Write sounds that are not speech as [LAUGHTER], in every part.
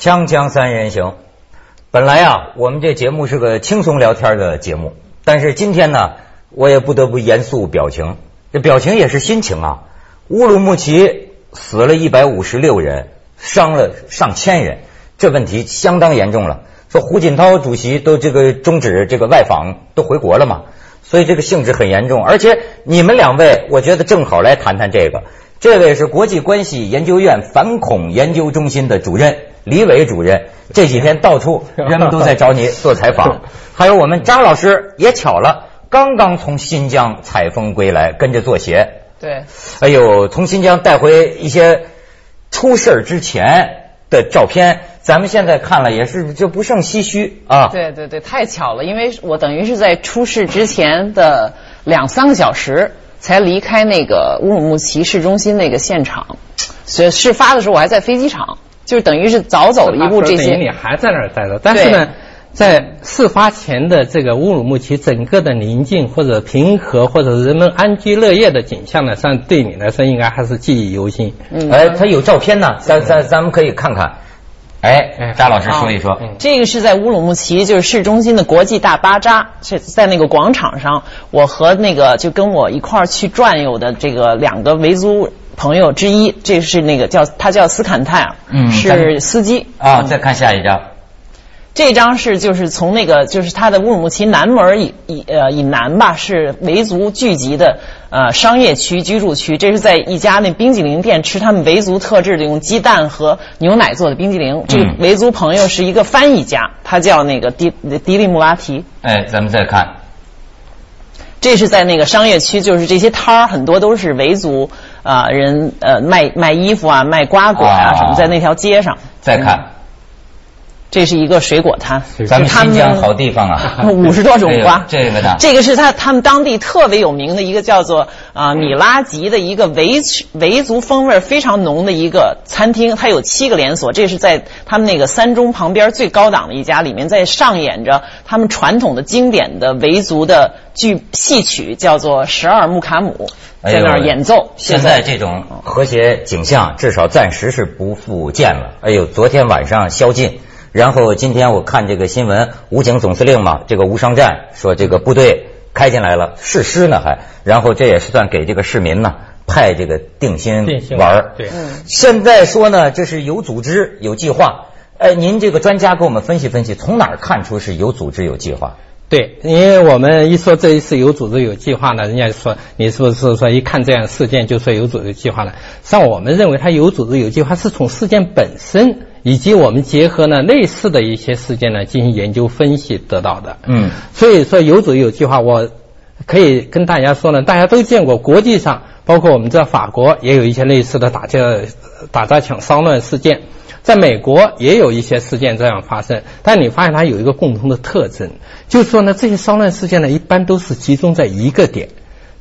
锵锵三人行，本来啊，我们这节目是个轻松聊天的节目，但是今天呢，我也不得不严肃表情。这表情也是心情啊。乌鲁木齐死了一百五十六人，伤了上千人，这问题相当严重了。说胡锦涛主席都这个终止这个外访，都回国了嘛，所以这个性质很严重。而且你们两位，我觉得正好来谈谈这个。这位是国际关系研究院反恐研究中心的主任李伟主任，这几天到处 [LAUGHS] 人们都在找你做采访。[LAUGHS] 还有我们张老师也巧了，刚刚从新疆采风归来，跟着做鞋。对，哎呦，从新疆带回一些出事之前的照片，咱们现在看了也是就不胜唏嘘啊。对对对，太巧了，因为我等于是在出事之前的两三个小时。才离开那个乌鲁木齐市中心那个现场，所以事发的时候我还在飞机场，就是等于是早走了一步。这些你还在那儿待着，但是呢，在事发前的这个乌鲁木齐整个的宁静或者平和或者人们安居乐业的景象呢，上对你来说应该还是记忆犹新。嗯，哎，他有照片呢，咱咱咱们可以看看。哎，张老师说一说，这个是在乌鲁木齐，就是市中心的国际大巴扎，是在那个广场上。我和那个就跟我一块儿去转悠的这个两个维族朋友之一，这是那个叫他叫斯坎泰尔，嗯，是司机啊。再看下一张。这张是就是从那个就是他的乌鲁木齐南门以以呃以南吧，是维族聚集的呃商业区居住区。这是在一家那冰激凌店吃他们维族特制的用鸡蛋和牛奶做的冰激凌。这维族朋友是一个翻译家，他叫那个迪迪利穆拉提。哎，咱们再看，这是在那个商业区，就是这些摊儿很多都是维族啊人呃卖卖衣服啊卖瓜果啊什么，在那条街上。再看。这是一个水果摊，咱们新疆好地方啊，[LAUGHS] 五十多种瓜。[LAUGHS] 这个呢，这个是他他们当地特别有名的一个叫做啊米拉吉的一个维维族风味非常浓的一个餐厅，它有七个连锁。这是在他们那个三中旁边最高档的一家，里面在上演着他们传统的经典的维族的剧戏曲，叫做十二木卡姆，在那儿演奏。现在这种和谐景象，至少暂时是不复见了。哎呦，昨天晚上宵禁。然后今天我看这个新闻，武警总司令嘛，这个无商战说这个部队开进来了，誓师呢还，然后这也是算给这个市民呢派这个定心丸儿。对，现在说呢，这是有组织有计划。哎，您这个专家给我们分析分析，从哪儿看出是有组织有计划？对，因为我们一说这一次有组织有计划呢，人家说你是不是说一看这样事件就说有组织有计划呢？像我们认为他有组织有计划，是从事件本身。以及我们结合呢类似的一些事件呢进行研究分析得到的。嗯，所以说有组有计划，我可以跟大家说呢，大家都见过，国际上包括我们在法国也有一些类似的打架、打砸抢、骚乱事件，在美国也有一些事件这样发生。但你发现它有一个共同的特征，就是说呢，这些骚乱事件呢一般都是集中在一个点。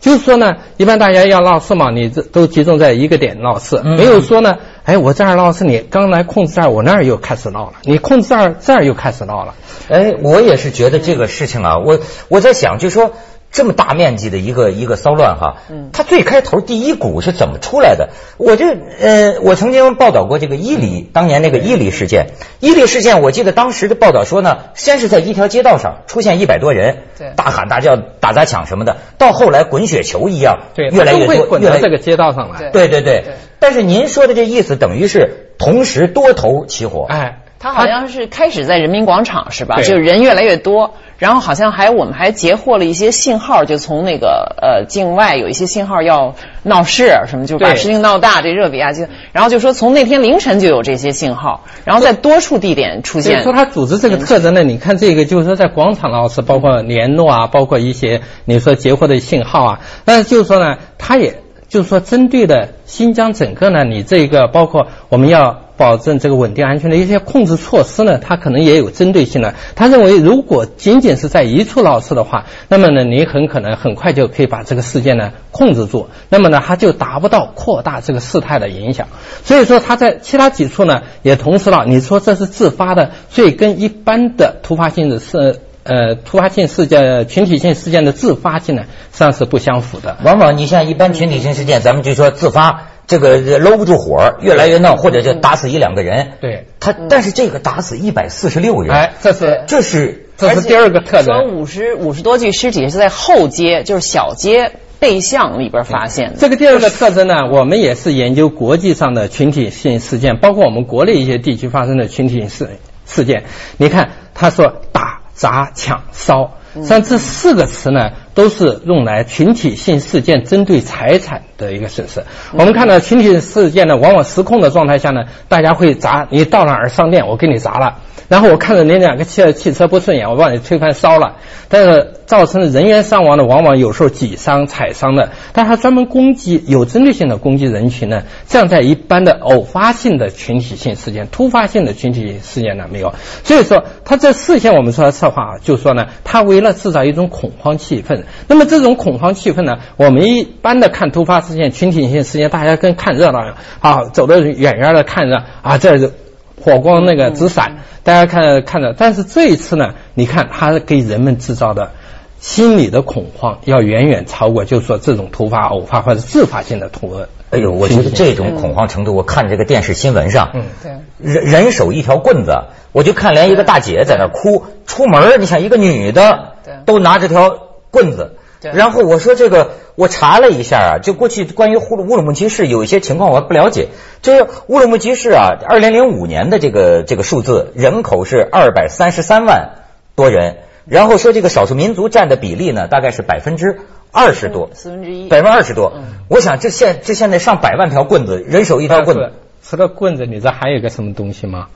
就是说呢，一般大家要闹事嘛，你这都集中在一个点闹事，没有说呢，哎，我这儿闹是，你刚来控制这儿，我那儿又开始闹了，你控制这儿，这儿又开始闹了。哎，我也是觉得这个事情啊，我我在想，就说。这么大面积的一个一个骚乱哈，嗯，它最开头第一股是怎么出来的？我就呃，我曾经报道过这个伊犁当年那个伊犁事件。伊犁事件，我记得当时的报道说呢，先是在一条街道上出现一百多人，对，大喊大叫、打砸抢什么的，到后来滚雪球一样，对，越来越多，滚到这个街道上来。对对对。但是您说的这意思，等于是同时多头起火。哎，他好像是开始在人民广场是吧？就是人越来越多。然后好像还我们还截获了一些信号，就从那个呃境外有一些信号要闹事什么，就把事情闹大。这热比亚就然后就说从那天凌晨就有这些信号，然后在多处地点出现。说他组织这个特征呢？你看这个就是说在广场闹事，包括联络啊，包括一些你说截获的信号啊。但是就是说呢，他也就是说针对的新疆整个呢，你这个包括我们要。保证这个稳定安全的一些控制措施呢，它可能也有针对性的。他认为，如果仅仅是在一处闹事的话，那么呢，你很可能很快就可以把这个事件呢控制住，那么呢，它就达不到扩大这个事态的影响。所以说，他在其他几处呢也同时了。你说这是自发的，所以跟一般的突发性的事呃突发性事件、群体性事件的自发性呢，实际上是不相符的。往往你像一般群体性事件，咱们就说自发。这个搂不住火，越来越闹，或者就打死一两个人。对，他但是这个打死一百四十六人，哎，这是这是这是第二个特说征。五十五十多具尸体是在后街，就是小街背巷里边发现的。这个第二个特征呢，我们也是研究国际上的群体性事件，包括我们国内一些地区发生的群体性事事件。你看，他说打、砸、抢、烧，像这四个词呢，都是用来群体性事件针对财产的一个损失。我们看到群体事件呢，往往失控的状态下呢，大家会砸，你到哪儿商店，我给你砸了。然后我看着你两个汽汽车不顺眼，我把你推翻烧了。但是造成人员伤亡呢，往往有时候挤伤、踩伤的。但他专门攻击有针对性的攻击人群呢，这样在一般的偶发性的群体性事件、突发性的群体事件呢没有。所以说，他这事先我们说的策划啊，就说呢，他为了制造一种恐慌气氛。那么这种恐慌气氛呢，我们一般的看突发事件、群体性事件，大家跟看热闹一样啊，走得远远的看着啊，这是火光那个直闪。大家看看着，但是这一次呢，你看他给人们制造的心理的恐慌，要远远超过，就是说这种突发、偶发或者自发性的突发。哎呦，我觉得这种恐慌程度，我看这个电视新闻上，嗯，对，人人手一条棍子，我就看连一个大姐在那儿哭，出门儿你想一个女的都拿着条棍子，然后我说这个我查了一下啊，就过去关于乌鲁乌鲁木齐市有一些情况我还不了解，就是乌鲁木齐市啊，二零零五年的这个这个数字人口是二百三十三万多人，然后说这个少数民族占的比例呢大概是百分之二十多，四分之一。百分之二十多，我想这现这现在上百万条棍子，人手一条棍子。除了棍子，你知道还有一个什么东西吗？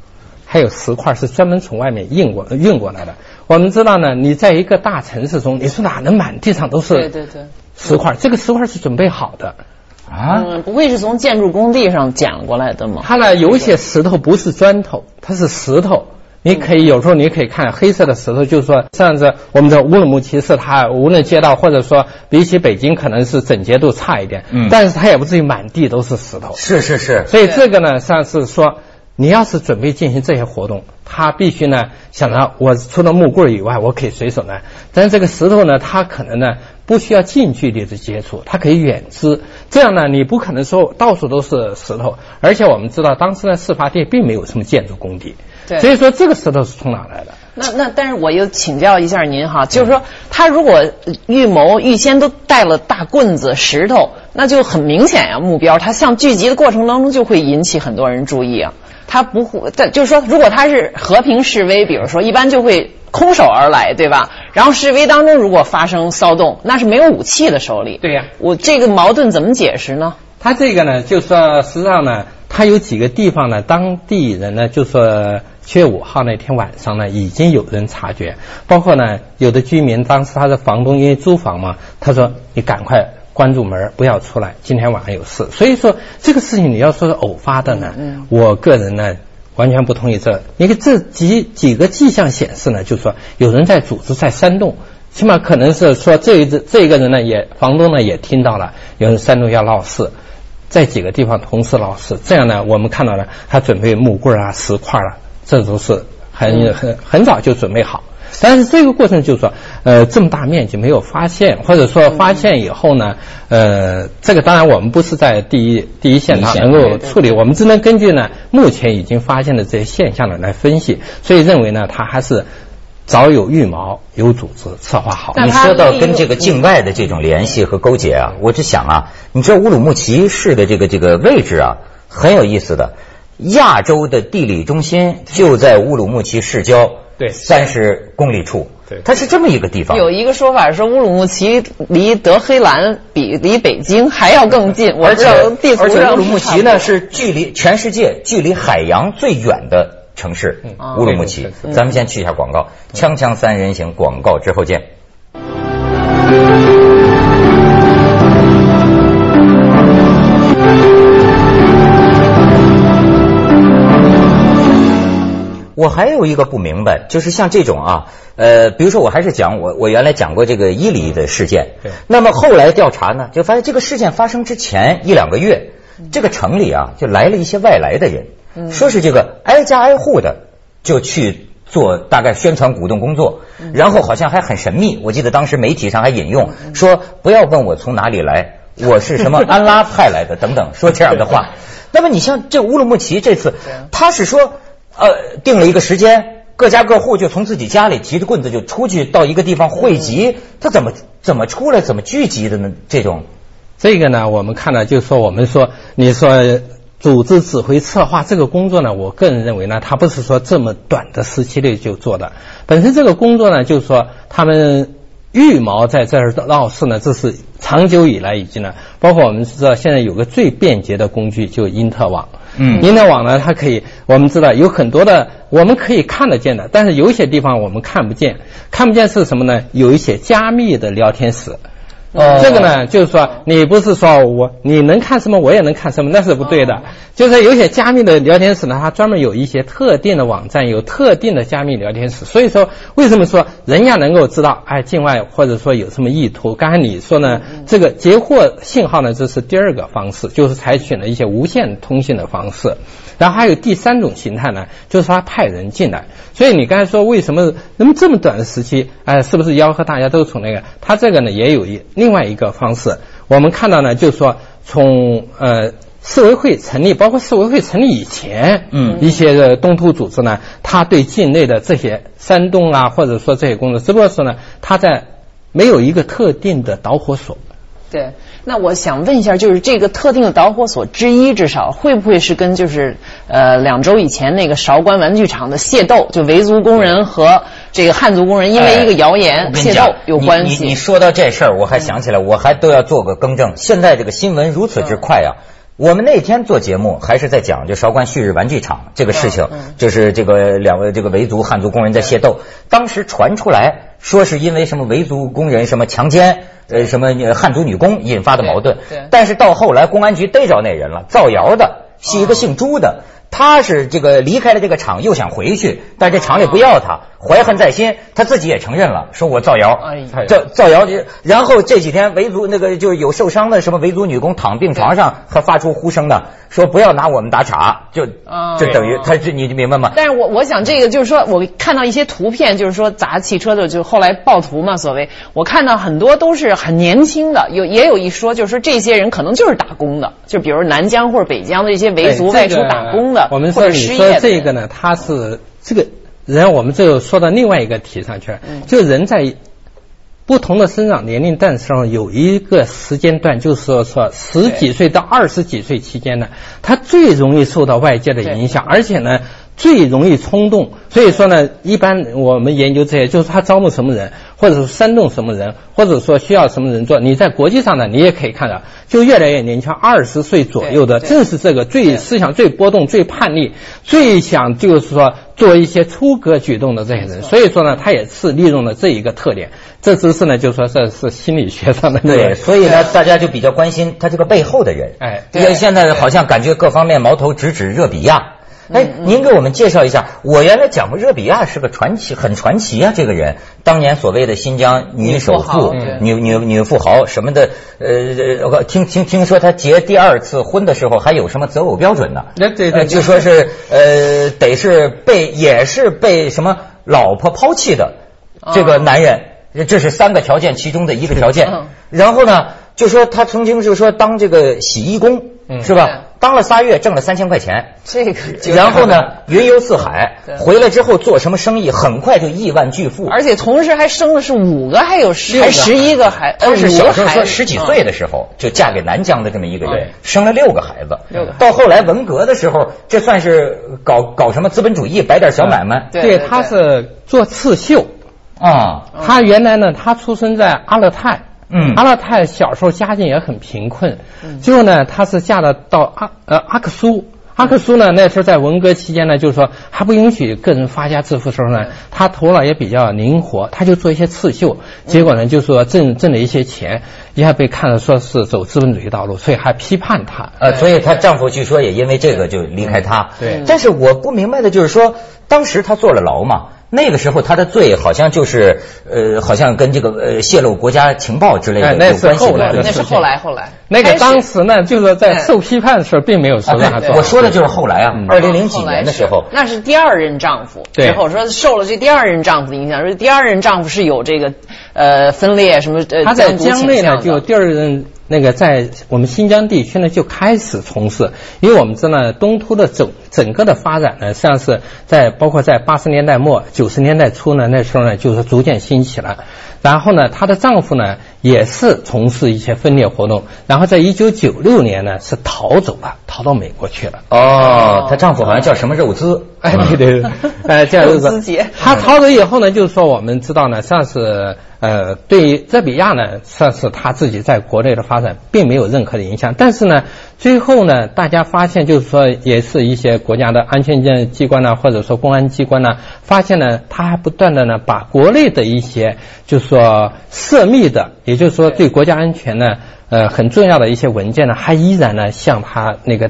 还有石块是专门从外面运过运过来的。我们知道呢，你在一个大城市中，你说哪能满地上都是对对对。石块？这个石块是准备好的。啊，嗯，不会是从建筑工地上捡过来的吗？它呢，有一些石头不是砖头，它是石头。你可以有时候你可以看黑色的石头，就是说，像是我们的乌鲁木齐市，它无论街道或者说比起北京可能是整洁度差一点，嗯。但是它也不至于满地都是石头。是是是，所以这个呢，像是说，你要是准备进行这些活动，他必须呢想着我除了木棍以外，我可以随手呢，但是这个石头呢，它可能呢不需要近距离的接触，它可以远支，这样呢，你不可能说到处都是石头，而且我们知道当时呢事发地并没有什么建筑工地，对所以说这个石头是从哪来的？那那，但是我又请教一下您哈，就是说他如果预谋预先都带了大棍子、石头，那就很明显呀、目标他向聚集的过程当中就会引起很多人注意啊。他不会，但就是说，如果他是和平示威，比如说一般就会空手而来，对吧？然后示威当中如果发生骚动，那是没有武器的手里。对呀我这个矛盾怎么解释呢？他这个呢，就说实际上呢，他有几个地方呢，当地人呢，就说七月五号那天晚上呢，已经有人察觉，包括呢，有的居民当时他的房东因为租房嘛，他说你赶快关住门，不要出来，今天晚上有事。所以说这个事情你要说是偶发的呢，我个人呢。完全不同意这，因为这几几个迹象显示呢，就是说有人在组织在煽动，起码可能是说这一这这个人呢也房东呢也听到了有人煽动要闹事，在几个地方同时闹事，这样呢我们看到了他准备木棍啊、石块啊，这都是很很很早就准备好。但是这个过程就是说，呃，这么大面积没有发现，或者说发现以后呢，呃，这个当然我们不是在第一第一现场能够处理，我们只能根据呢目前已经发现的这些现象呢来分析，所以认为呢，它还是早有预谋、有组织、策划好。你说到跟这个境外的这种联系和勾结啊，我就想啊，你知道乌鲁木齐市的这个这个位置啊，很有意思的。亚洲的地理中心就在乌鲁木齐市郊，对。三十公里处，对。它是这么一个地方。有一个说法说乌鲁木齐离德黑兰比离北京还要更近，我而且不知道地图而且上乌鲁木齐呢是是距离全世界距离海洋最远的城市，嗯。乌鲁木齐。咱们先去一下广告，锵锵三人行广告之后见。我还有一个不明白，就是像这种啊，呃，比如说我还是讲我我原来讲过这个伊犁的事件，对。那么后来调查呢，就发现这个事件发生之前一两个月，这个城里啊就来了一些外来的人，说是这个挨家挨户的就去做大概宣传鼓动工作，然后好像还很神秘，我记得当时媒体上还引用说不要问我从哪里来，我是什么 [LAUGHS] 安拉派来的等等，说这样的话。那么你像这乌鲁木齐这次，他是说呃定了一个时间。各家各户就从自己家里提着棍子就出去到一个地方汇集，他怎么怎么出来怎么聚集的呢？这种，这个呢，我们看到就是说，我们说你说组织指挥策划这个工作呢，我个人认为呢，他不是说这么短的时期内就做的。本身这个工作呢，就是说他们预谋在这儿闹事呢，这是长久以来已经呢，包括我们知道现在有个最便捷的工具，就因特网。嗯，因的网呢，它可以，我们知道有很多的，我们可以看得见的，但是有一些地方我们看不见，看不见是什么呢？有一些加密的聊天室。哦，这个呢，就是说，你不是说我你能看什么，我也能看什么，那是不对的。就是有些加密的聊天室呢，它专门有一些特定的网站，有特定的加密聊天室。所以说，为什么说人家能够知道，哎，境外或者说有什么意图？刚才你说呢，这个截获信号呢，这是第二个方式，就是采取了一些无线通信的方式。然后还有第三种形态呢，就是他派人进来。所以你刚才说为什么那么这么短的时期，哎，是不是吆喝大家都从那个？他这个呢也有一另外一个方式。我们看到呢，就是说从呃世委会成立，包括世委会成立以前，嗯，一些的东突组织呢，他对境内的这些山洞啊，或者说这些工作，只不过是呢，他在没有一个特定的导火索。对。那我想问一下，就是这个特定的导火索之一，至少会不会是跟就是呃两周以前那个韶关玩具厂的械斗，就维族工人和这个汉族工人因为一个谣言械斗有关系？你你说到这事儿，我还想起来，我还都要做个更正。现在这个新闻如此之快呀！我们那天做节目还是在讲就韶关旭日玩具厂这个事情，就是这个两位这个维族汉族工人在械斗，当时传出来说是因为什么维族工人什么强奸。呃，什么汉族女工引发的矛盾？对，但是到后来公安局逮着那人了，造谣的，是一个姓朱的。他是这个离开了这个厂，又想回去，但这厂里不要他，怀恨在心，他自己也承认了，说我造谣，造造谣。然后这几天维族那个就是有受伤的什么维族女工躺病床上，还发出呼声的，说不要拿我们打岔，就就等于他这你明白吗？但是我我想这个就是说我看到一些图片，就是说砸汽车的，就后来暴徒嘛，所谓我看到很多都是很年轻的，有也有一说就是说这些人可能就是打工的，就比如南疆或者北疆的一些维族外出打工的。我们说你说这个呢，他是这个人，我们就说到另外一个题上去了。就人在不同的生长年龄段上有一个时间段，就是说说十几岁到二十几岁期间呢，他最容易受到外界的影响，而且呢。最容易冲动，所以说呢，一般我们研究这些，就是他招募什么人，或者是煽动什么人，或者说需要什么人做。你在国际上呢，你也可以看到，就越来越年轻，二十岁左右的，正是这个最思想最波动、最叛逆、最想就是说做一些出格举动的这些人。所以说呢，他也是利用了这一个特点。这只是呢，就说这是心理学上的对，所以呢，大家就比较关心他这个背后的人。哎，因为现在好像感觉各方面矛头直指热比亚。哎，您给我们介绍一下。我原来讲过，热比亚是个传奇，很传奇啊。这个人当年所谓的新疆女首富、女女女富豪什么的，呃，听听听说她结第二次婚的时候还有什么择偶标准呢？对对，就说是呃，得是被也是被什么老婆抛弃的这个男人，这是三个条件其中的一个条件。然后呢，就说他曾经就说当这个洗衣工，是吧？当了仨月，挣了三千块钱。[LAUGHS] 这个，然后呢，[LAUGHS] 云游四海，回来之后做什么生意，很快就亿万巨富。而且同时还生了是五个，还有十还十一个孩。他是小时候说十几岁的时候就嫁给南疆的这么一个人，生了六个孩子。六个。到后来文革的时候，这算是搞搞什么资本主义，摆点小买卖。对，他是做刺绣啊。他原来呢，他出生在阿勒泰。嗯，阿勒泰小时候家境也很贫困，最后呢，她是嫁了到阿呃阿克苏，阿克苏呢那时候在文革期间呢，就是说还不允许个人发家致富时候呢，他头脑也比较灵活，他就做一些刺绣，结果呢就说挣挣了一些钱，一下被看了说是走资本主义道路，所以还批判他，呃，所以她丈夫据说也因为这个就离开她。对，但是我不明白的就是说，当时她坐了牢嘛。那个时候他的罪好像就是呃，好像跟这个呃泄露国家情报之类的有关系。那是后来后来。那个当时呢，就是在受批判的时候，并没有说他做。我说的就是后来啊，二零零几年的时候。那是第二任丈夫之后说受了这第二任丈夫的影响，说第二任丈夫是有这个呃分裂什么呃。他在江内呢，就第二任那个在我们新疆地区呢就开始从事，因为我们知道东突的整整个的发展呢，实际上是在包括在八十年代末九十年代初呢，那时候呢就是逐渐兴起了。然后呢，她的丈夫呢也是从事一些分裂活动，然后在一九九六年呢是逃走了，逃到美国去了。哦，她丈夫好像叫什么肉孜？哎，对对对，[LAUGHS] 哎，叫肉孜节。她逃走以后呢，就是说我们知道呢，算是呃，对于热比亚呢，算是她自己在国内的发展并没有任何的影响。但是呢，最后呢，大家发现就是说，也是一些国家的安全机机关呢，或者说公安机关呢，发现呢，他还不断的呢，把国内的一些就是说涉密的，也就是说对国家安全呢，呃，很重要的一些文件呢，还依然呢向她那个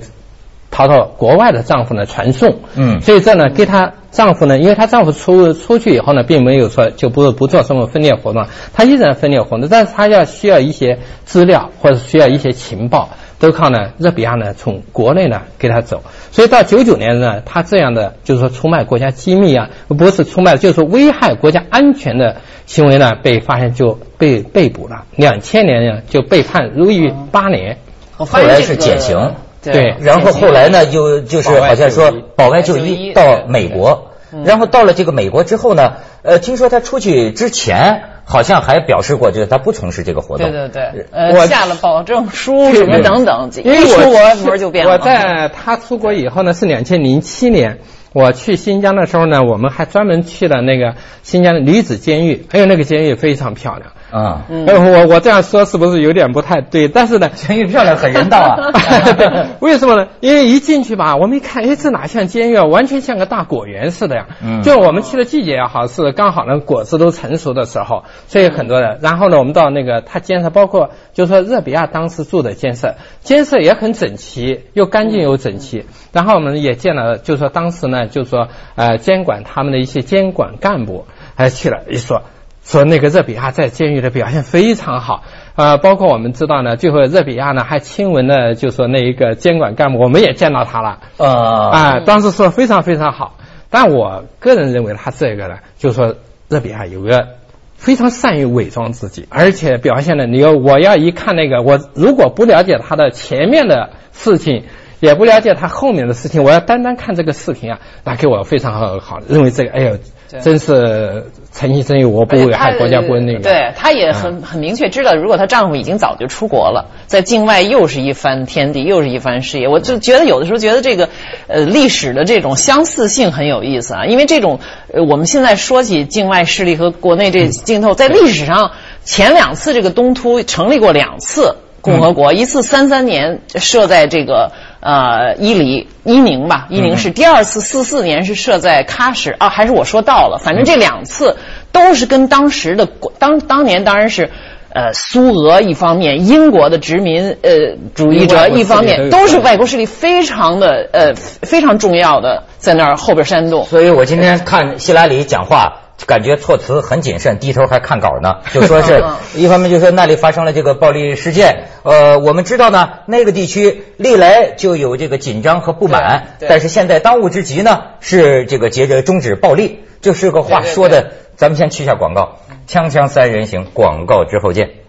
逃到国外的丈夫呢传送。嗯所以这呢，给她丈夫呢，因为她丈夫出出去以后呢，并没有说就不不做什么分裂活动，她依然分裂活动，但是她要需要一些资料或者需要一些情报，都靠呢热比亚呢从国内呢给他走。所以到九九年呢，他这样的就是说出卖国家机密啊，不是出卖，就是说危害国家安全的行为呢，被发现就被被捕了。两千年呢就被判入狱八年。我后来是减刑。对然后后来呢，就就是好像说保外就医到美国，然后到了这个美国之后呢，呃，听说他出去之前好像还表示过，就是他不从事这个活动。对对对，我呃，下了保证书对什么等等，因为一出国我门儿就变了。我在他出国以后呢，是两千零七年。我去新疆的时候呢，我们还专门去了那个新疆的女子监狱，哎呦，那个监狱非常漂亮。啊，嗯，我我这样说是不是有点不太对？但是呢，[LAUGHS] 监狱漂亮，很人道啊。[LAUGHS] 对，为什么呢？因为一进去吧，我们一看，哎，这哪像监狱啊？完全像个大果园似的呀。嗯就我们去的季节也好，是刚好呢果子都成熟的时候，所以很多人。然后呢，我们到那个他监舍，包括就是说热比亚当时住的监舍，监舍也很整齐，又干净又整齐。然后我们也见了，就是说当时呢，就是说呃监管他们的一些监管干部，还去了一说。说那个热比亚在监狱的表现非常好，呃，包括我们知道呢，最后热比亚呢还亲吻了，就说那一个监管干部，我们也见到他了，呃，啊、当时说非常非常好。但我个人认为他这个呢，就是说热比亚有个非常善于伪装自己，而且表现的你要我要一看那个，我如果不了解他的前面的事情。也不了解他后面的事情，我要单单看这个视频啊，那给我非常好，好认为这个，哎呦，真是诚心诚意，我不危害国家不那个。对，她也很很明确知道，如果她丈夫已经早就出国了，在境外又是一番天地，又是一番事业。我就觉得有的时候觉得这个呃历史的这种相似性很有意思啊，因为这种呃我们现在说起境外势力和国内这镜头，在历史上前两次这个东突成立过两次。共和国一次三三年设在这个呃伊犁伊宁吧，伊宁是；第二次四四年是设在喀什啊，还是我说到了？反正这两次都是跟当时的国当当年当然是。呃，苏俄一方面，英国的殖民呃主义者一方面，都是外国势力非常的呃非常重要的在那儿后边煽动。所以我今天看希拉里讲话，感觉措辞很谨慎，低头还看稿呢，[LAUGHS] 就说是一方面就说那里发生了这个暴力事件，呃，我们知道呢，那个地区历来就有这个紧张和不满，但是现在当务之急呢是这个接着终止暴力，就是个话对对。说的，咱们先去一下广告，锵锵三人行，广告之后见。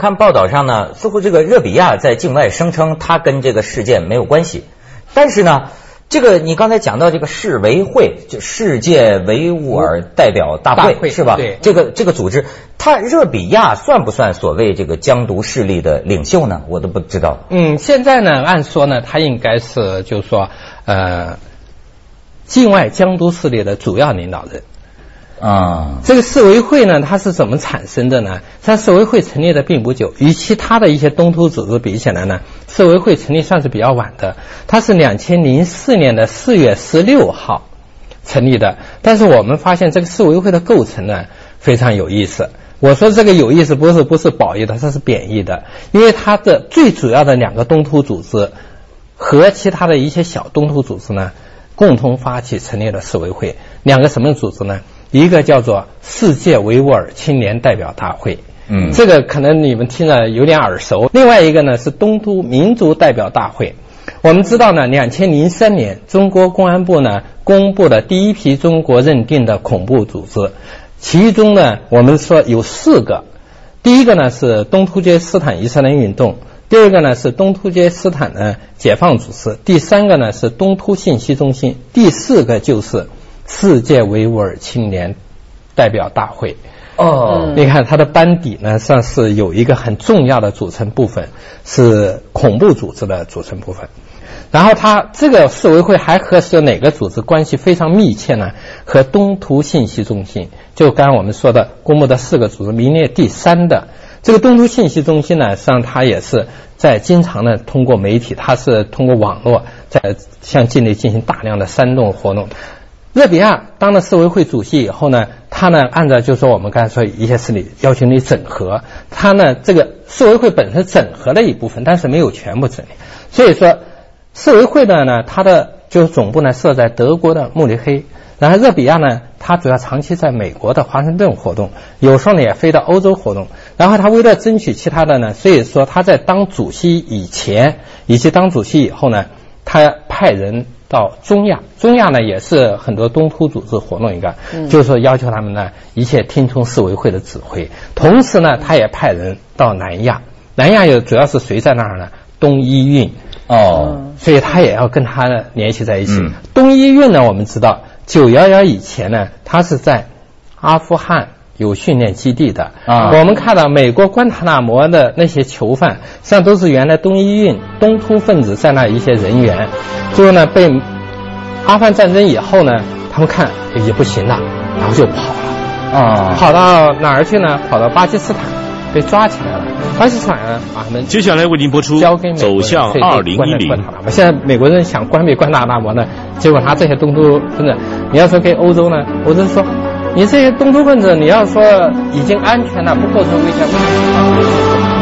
看报道上呢，似乎这个热比亚在境外声称他跟这个事件没有关系，但是呢，这个你刚才讲到这个世维会，就世界维吾尔代表大会是吧？对这个这个组织，他热比亚算不算所谓这个疆独势力的领袖呢？我都不知道。嗯，现在呢，按说呢，他应该是就是说，呃，境外疆独势力的主要领导人。啊、这个世维会呢，它是怎么产生的呢？它世维会成立的并不久，与其他的一些东突组织比起来呢，世维会成立算是比较晚的。它是两千零四年的四月十六号成立的。但是我们发现这个世维会的构成呢，非常有意思。我说这个有意思，不是不是褒义的，它是贬义的，因为它的最主要的两个东突组织和其他的一些小东突组织呢，共同发起成立了世维会。两个什么组织呢？一个叫做世界维吾尔青年代表大会，嗯。这个可能你们听了有点耳熟。另外一个呢是东突民族代表大会。我们知道呢，两千零三年中国公安部呢公布了第一批中国认定的恐怖组织，其中呢我们说有四个，第一个呢是东突厥斯坦伊斯兰运动，第二个呢是东突厥斯坦的解放组织，第三个呢是东突信息中心，第四个就是世界维吾尔青年代表大会。哦，你看他的班底呢，算是有一个很重要的组成部分，是恐怖组织的组成部分。然后他这个世委会还和是哪个组织关系非常密切呢？和东突信息中心，就刚刚我们说的公布的四个组织名列第三的这个东突信息中心呢，实际上它也是在经常呢通过媒体，它是通过网络在向境内进行大量的煽动活动。热比亚当了世委会主席以后呢，他呢按照就是说我们刚才说一些事例要求你整合，他呢这个世委会本身整合了一部分，但是没有全部整理。所以说世委会的呢，它的就是总部呢设在德国的慕尼黑，然后热比亚呢，它主要长期在美国的华盛顿活动，有时候呢也飞到欧洲活动。然后他为了争取其他的呢，所以说他在当主席以前以及当主席以后呢，他派人。到中亚，中亚呢也是很多东突组织活动一个，就是说要求他们呢一切听从世委会的指挥。同时呢，他也派人到南亚，南亚有主要是谁在那儿呢？东伊运哦，所以他也要跟他呢联系在一起。嗯东伊运呢，我们知道九幺幺以前呢，他是在阿富汗有训练基地的啊我们看到美国关塔那摩的那些囚犯，实际上都是原来东伊运东突分子在那一些人员，最后呢被阿富汗战争以后呢，他们看也不行了，然后就跑了。啊，跑到哪儿去呢？跑到巴基斯坦，被抓起来了。巴基斯坦人把他们接下来为您播出交给走向二零一零现在美国人想关闭关塔那摩呢，结果他这些东突分子，你要说给欧洲呢，欧洲说你这些东突分子，你要说已经安全了，不构成危险，